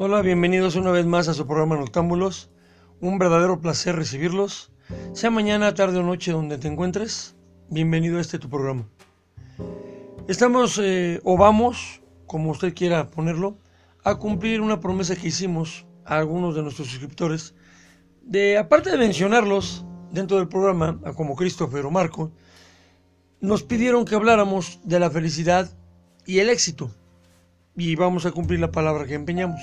Hola, bienvenidos una vez más a su programa Noctámbulos. Un verdadero placer recibirlos. Sea mañana, tarde o noche donde te encuentres, bienvenido a este tu programa. Estamos eh, o vamos, como usted quiera ponerlo, a cumplir una promesa que hicimos a algunos de nuestros suscriptores de, aparte de mencionarlos dentro del programa, como Christopher o Marco, nos pidieron que habláramos de la felicidad y el éxito. Y vamos a cumplir la palabra que empeñamos.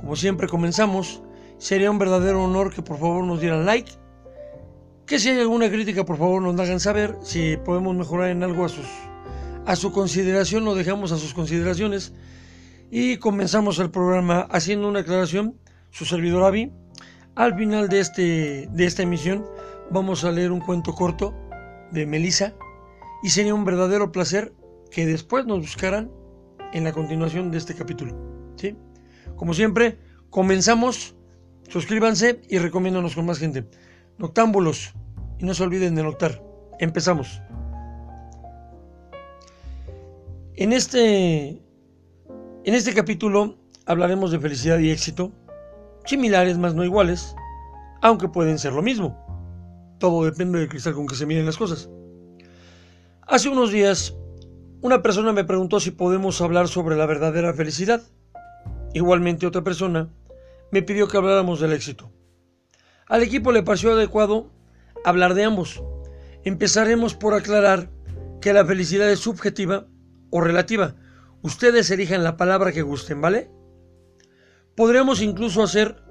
Como siempre comenzamos, sería un verdadero honor que por favor nos dieran like, que si hay alguna crítica por favor nos la hagan saber, si podemos mejorar en algo a, sus, a su consideración lo dejamos a sus consideraciones. Y comenzamos el programa haciendo una aclaración, su servidor Avi, al final de, este, de esta emisión vamos a leer un cuento corto de Melissa. Y sería un verdadero placer que después nos buscaran en la continuación de este capítulo. Como siempre, comenzamos. Suscríbanse y recomiéndanos con más gente. Noctámbulos. Y no se olviden de noctar. Empezamos. En este, en este capítulo hablaremos de felicidad y éxito, similares más no iguales, aunque pueden ser lo mismo. Todo depende del cristal con que se miren las cosas. Hace unos días, una persona me preguntó si podemos hablar sobre la verdadera felicidad. Igualmente otra persona me pidió que habláramos del éxito. Al equipo le pareció adecuado hablar de ambos. Empezaremos por aclarar que la felicidad es subjetiva o relativa. Ustedes elijan la palabra que gusten, ¿vale? Podríamos incluso hacer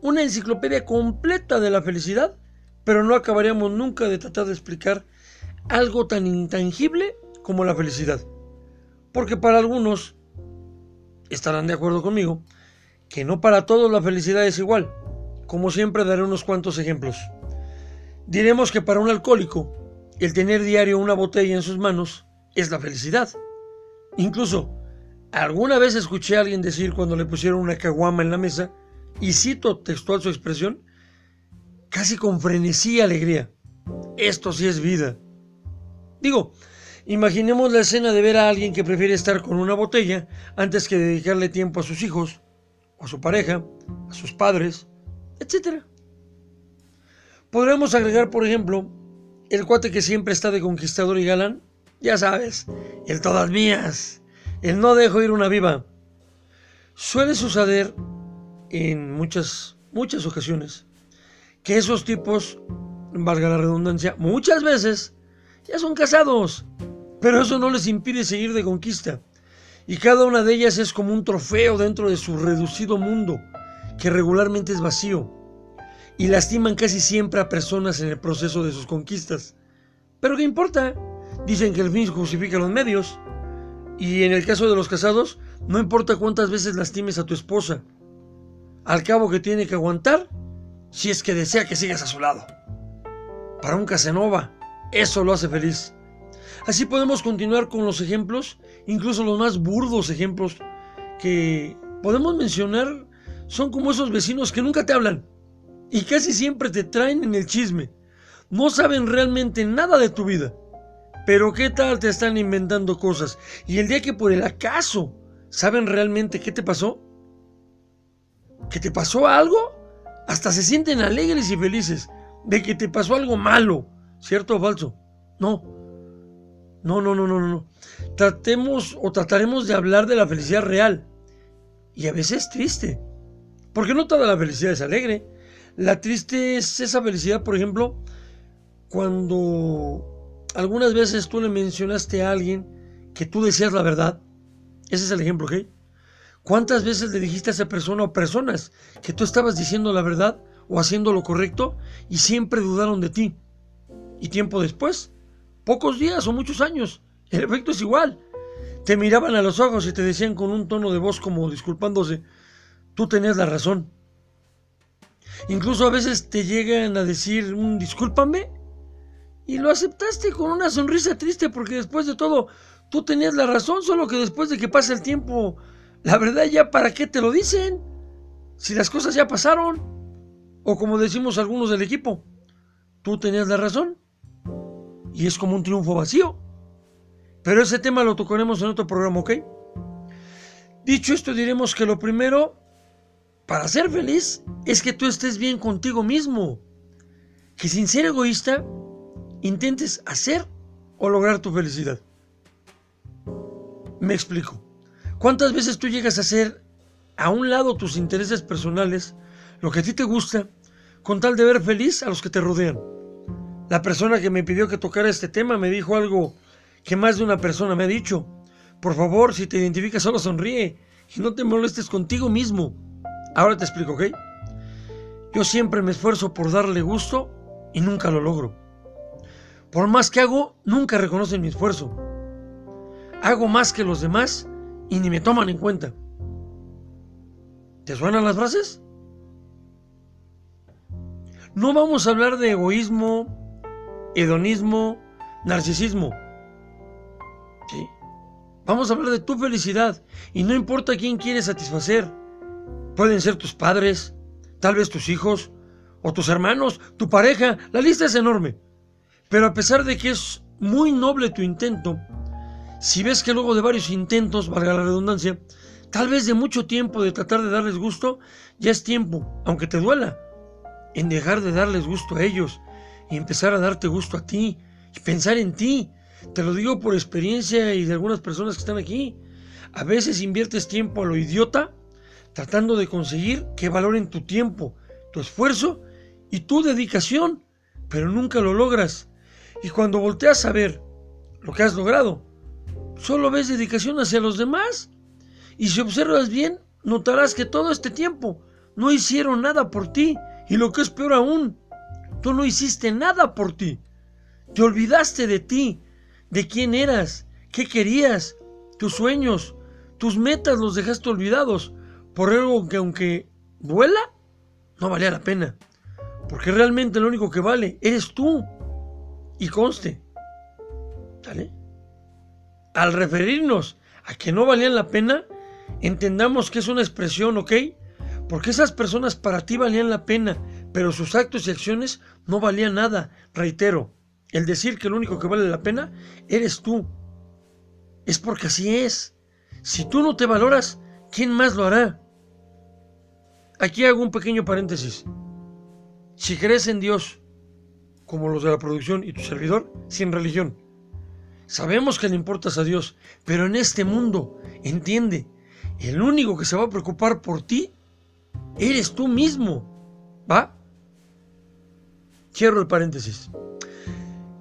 una enciclopedia completa de la felicidad, pero no acabaríamos nunca de tratar de explicar algo tan intangible como la felicidad. Porque para algunos estarán de acuerdo conmigo que no para todos la felicidad es igual. Como siempre daré unos cuantos ejemplos. Diremos que para un alcohólico, el tener diario una botella en sus manos es la felicidad. Incluso, alguna vez escuché a alguien decir cuando le pusieron una caguama en la mesa, y cito textual su expresión, casi con frenesí y alegría. Esto sí es vida. Digo, Imaginemos la escena de ver a alguien que prefiere estar con una botella antes que dedicarle tiempo a sus hijos, o a su pareja, a sus padres, etc. Podríamos agregar, por ejemplo, el cuate que siempre está de conquistador y galán, ya sabes, el todas mías, el no dejo ir una viva. Suele suceder en muchas, muchas ocasiones que esos tipos, valga la redundancia, muchas veces ya son casados pero eso no les impide seguir de conquista. Y cada una de ellas es como un trofeo dentro de su reducido mundo, que regularmente es vacío. Y lastiman casi siempre a personas en el proceso de sus conquistas. Pero ¿qué importa? Dicen que el fin justifica los medios. Y en el caso de los casados, no importa cuántas veces lastimes a tu esposa. Al cabo que tiene que aguantar si es que desea que sigas a su lado. Para un Casanova, eso lo hace feliz. Así podemos continuar con los ejemplos, incluso los más burdos ejemplos que podemos mencionar son como esos vecinos que nunca te hablan y casi siempre te traen en el chisme. No saben realmente nada de tu vida. Pero qué tal te están inventando cosas y el día que por el acaso saben realmente qué te pasó, que te pasó algo, hasta se sienten alegres y felices de que te pasó algo malo, ¿cierto o falso? No, no, no, no, no, no. Tratemos o trataremos de hablar de la felicidad real. Y a veces triste. Porque no toda la felicidad es alegre. La triste es esa felicidad, por ejemplo, cuando algunas veces tú le mencionaste a alguien que tú decías la verdad. Ese es el ejemplo, ¿ok? ¿Cuántas veces le dijiste a esa persona o personas que tú estabas diciendo la verdad o haciendo lo correcto y siempre dudaron de ti? Y tiempo después pocos días o muchos años. El efecto es igual. Te miraban a los ojos y te decían con un tono de voz como disculpándose, tú tenías la razón. Incluso a veces te llegan a decir un discúlpame y lo aceptaste con una sonrisa triste porque después de todo tú tenías la razón, solo que después de que pase el tiempo, la verdad ya para qué te lo dicen, si las cosas ya pasaron, o como decimos algunos del equipo, tú tenías la razón y es como un triunfo vacío. Pero ese tema lo tocaremos en otro programa, ¿ok? Dicho esto, diremos que lo primero para ser feliz es que tú estés bien contigo mismo. Que sin ser egoísta, intentes hacer o lograr tu felicidad. Me explico. ¿Cuántas veces tú llegas a hacer a un lado tus intereses personales, lo que a ti te gusta, con tal de ver feliz a los que te rodean? La persona que me pidió que tocara este tema me dijo algo que más de una persona me ha dicho. Por favor, si te identificas, solo sonríe y no te molestes contigo mismo. Ahora te explico, ¿ok? Yo siempre me esfuerzo por darle gusto y nunca lo logro. Por más que hago, nunca reconocen mi esfuerzo. Hago más que los demás y ni me toman en cuenta. ¿Te suenan las frases? No vamos a hablar de egoísmo, hedonismo, narcisismo. ¿Sí? Vamos a hablar de tu felicidad y no importa quién quieres satisfacer. Pueden ser tus padres, tal vez tus hijos, o tus hermanos, tu pareja, la lista es enorme. Pero a pesar de que es muy noble tu intento, si ves que luego de varios intentos, valga la redundancia, tal vez de mucho tiempo de tratar de darles gusto, ya es tiempo, aunque te duela, en dejar de darles gusto a ellos y empezar a darte gusto a ti y pensar en ti. Te lo digo por experiencia y de algunas personas que están aquí. A veces inviertes tiempo a lo idiota tratando de conseguir que valoren tu tiempo, tu esfuerzo y tu dedicación, pero nunca lo logras. Y cuando volteas a ver lo que has logrado, solo ves dedicación hacia los demás. Y si observas bien, notarás que todo este tiempo no hicieron nada por ti. Y lo que es peor aún, tú no hiciste nada por ti. Te olvidaste de ti, de quién eras, qué querías, tus sueños, tus metas los dejaste olvidados por algo que aunque vuela, no valía la pena. Porque realmente lo único que vale eres tú. Y conste. ¿Sale? Al referirnos a que no valían la pena, entendamos que es una expresión, ¿ok? Porque esas personas para ti valían la pena, pero sus actos y acciones no valían nada. Reitero, el decir que lo único que vale la pena eres tú. Es porque así es. Si tú no te valoras, ¿quién más lo hará? Aquí hago un pequeño paréntesis. Si crees en Dios, como los de la producción y tu servidor, sin religión. Sabemos que le importas a Dios, pero en este mundo, entiende, el único que se va a preocupar por ti, eres tú mismo. ¿Va? Cierro el paréntesis.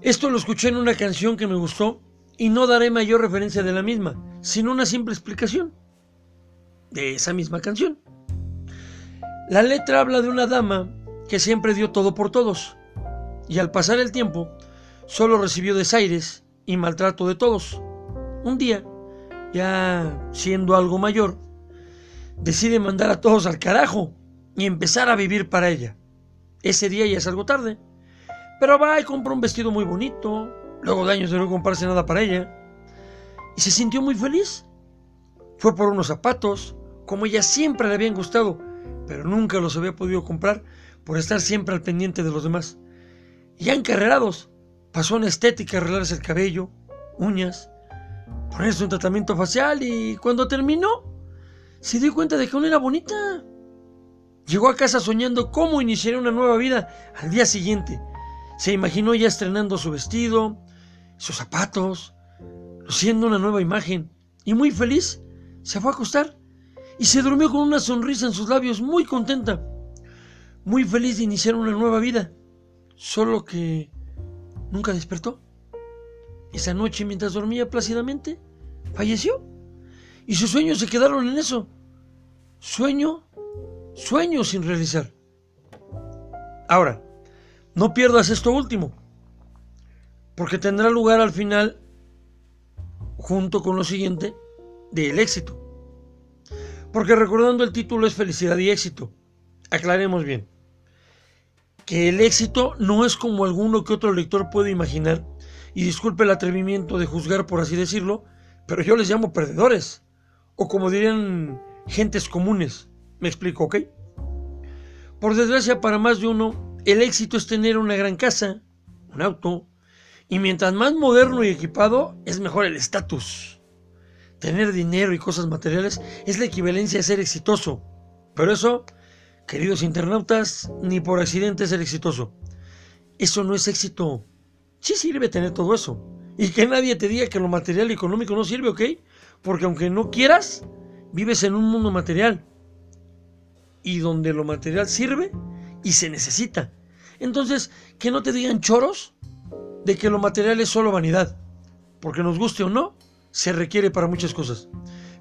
Esto lo escuché en una canción que me gustó y no daré mayor referencia de la misma, sino una simple explicación de esa misma canción. La letra habla de una dama que siempre dio todo por todos, y al pasar el tiempo solo recibió desaires y maltrato de todos. Un día, ya siendo algo mayor, decide mandar a todos al carajo y empezar a vivir para ella. Ese día ya es algo tarde, pero va y compra un vestido muy bonito, luego de años de no comprarse nada para ella, y se sintió muy feliz. Fue por unos zapatos, como ella siempre le habían gustado, pero nunca los había podido comprar por estar siempre al pendiente de los demás. Y ya encarrerados, pasó en estética arreglarse el cabello, uñas, ponerse un tratamiento facial y cuando terminó, se dio cuenta de que aún era bonita. Llegó a casa soñando cómo iniciaría una nueva vida al día siguiente. Se imaginó ya estrenando su vestido, sus zapatos, luciendo una nueva imagen. Y muy feliz, se fue a acostar y se durmió con una sonrisa en sus labios, muy contenta muy feliz de iniciar una nueva vida, solo que nunca despertó. Esa noche, mientras dormía plácidamente, falleció. Y sus sueños se quedaron en eso. Sueño, sueño sin realizar. Ahora, no pierdas esto último, porque tendrá lugar al final, junto con lo siguiente, del éxito. Porque recordando el título es felicidad y éxito. Aclaremos bien que el éxito no es como alguno que otro lector puede imaginar, y disculpe el atrevimiento de juzgar por así decirlo, pero yo les llamo perdedores, o como dirían gentes comunes. Me explico, ¿ok? Por desgracia para más de uno, el éxito es tener una gran casa, un auto, y mientras más moderno y equipado, es mejor el estatus. tener dinero y cosas materiales es la equivalencia a ser exitoso. Pero eso, queridos internautas, ni por accidente es ser exitoso. Eso no es éxito. Sí sirve tener todo eso. Y que nadie te diga que lo material y económico no sirve, ¿ok? Porque aunque no quieras, vives en un mundo material. Y donde lo material sirve y se necesita. Entonces, que no te digan choros de que lo material es solo vanidad. Porque nos guste o no, se requiere para muchas cosas.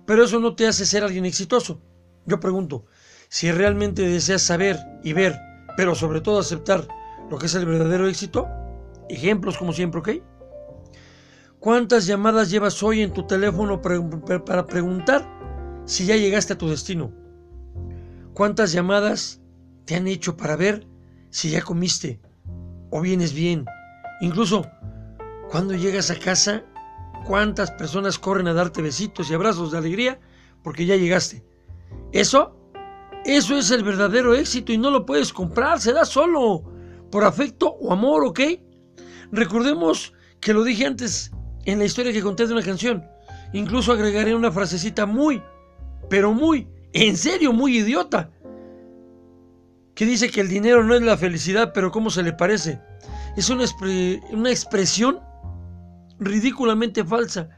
Pero eso no te hace ser alguien exitoso. Yo pregunto, si realmente deseas saber y ver, pero sobre todo aceptar lo que es el verdadero éxito, ejemplos como siempre, ¿ok? ¿Cuántas llamadas llevas hoy en tu teléfono para preguntar si ya llegaste a tu destino? ¿Cuántas llamadas te han hecho para ver si ya comiste o vienes bien? Incluso cuando llegas a casa, ¿cuántas personas corren a darte besitos y abrazos de alegría porque ya llegaste? Eso, eso es el verdadero éxito y no lo puedes comprar, se da solo por afecto o amor, ¿ok? Recordemos que lo dije antes en la historia que conté de una canción. Incluso agregaré una frasecita muy, pero muy, en serio, muy idiota. Que dice que el dinero no es la felicidad, pero ¿cómo se le parece? Es una, una expresión ridículamente falsa.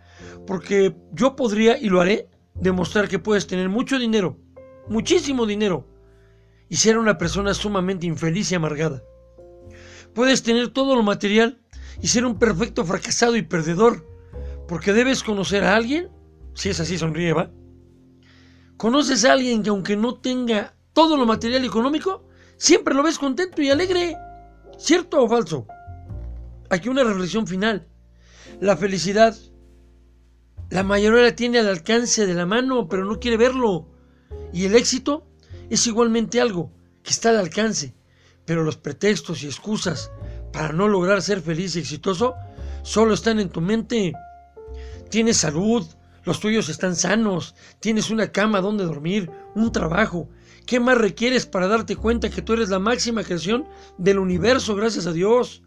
Porque yo podría, y lo haré, demostrar que puedes tener mucho dinero, muchísimo dinero, y ser una persona sumamente infeliz y amargada. Puedes tener todo lo material y ser un perfecto fracasado y perdedor, porque debes conocer a alguien, si es así sonríe, va. Conoces a alguien que aunque no tenga todo lo material económico, siempre lo ves contento y alegre. ¿Cierto o falso? Aquí una reflexión final. La felicidad, la mayoría la tiene al alcance de la mano, pero no quiere verlo. Y el éxito es igualmente algo que está al alcance, pero los pretextos y excusas para no lograr ser feliz y exitoso solo están en tu mente. Tienes salud, los tuyos están sanos, tienes una cama donde dormir, un trabajo. ¿Qué más requieres para darte cuenta que tú eres la máxima creación del universo, gracias a Dios?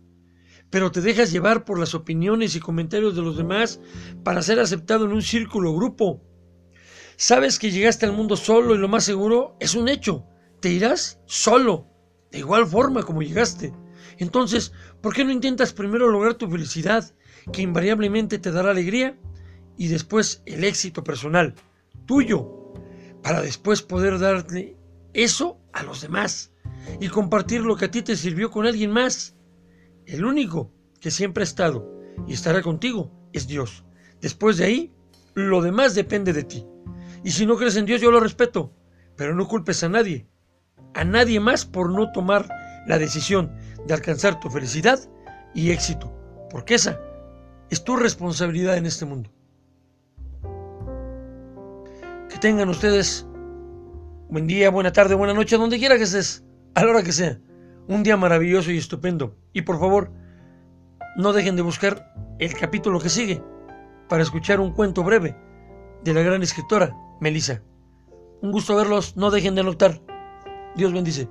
Pero te dejas llevar por las opiniones y comentarios de los demás para ser aceptado en un círculo o grupo. Sabes que llegaste al mundo solo y lo más seguro es un hecho. Te irás solo de igual forma como llegaste. Entonces, ¿por qué no intentas primero lograr tu felicidad, que invariablemente te dará alegría, y después el éxito personal, tuyo, para después poder darle eso a los demás y compartir lo que a ti te sirvió con alguien más? El único que siempre ha estado y estará contigo es Dios. Después de ahí, lo demás depende de ti. Y si no crees en Dios, yo lo respeto, pero no culpes a nadie, a nadie más por no tomar la decisión de alcanzar tu felicidad y éxito, porque esa es tu responsabilidad en este mundo. Tengan ustedes buen día, buena tarde, buena noche, donde quiera que estés, a la hora que sea. Un día maravilloso y estupendo. Y por favor, no dejen de buscar el capítulo que sigue para escuchar un cuento breve de la gran escritora Melissa. Un gusto verlos, no dejen de anotar. Dios bendice.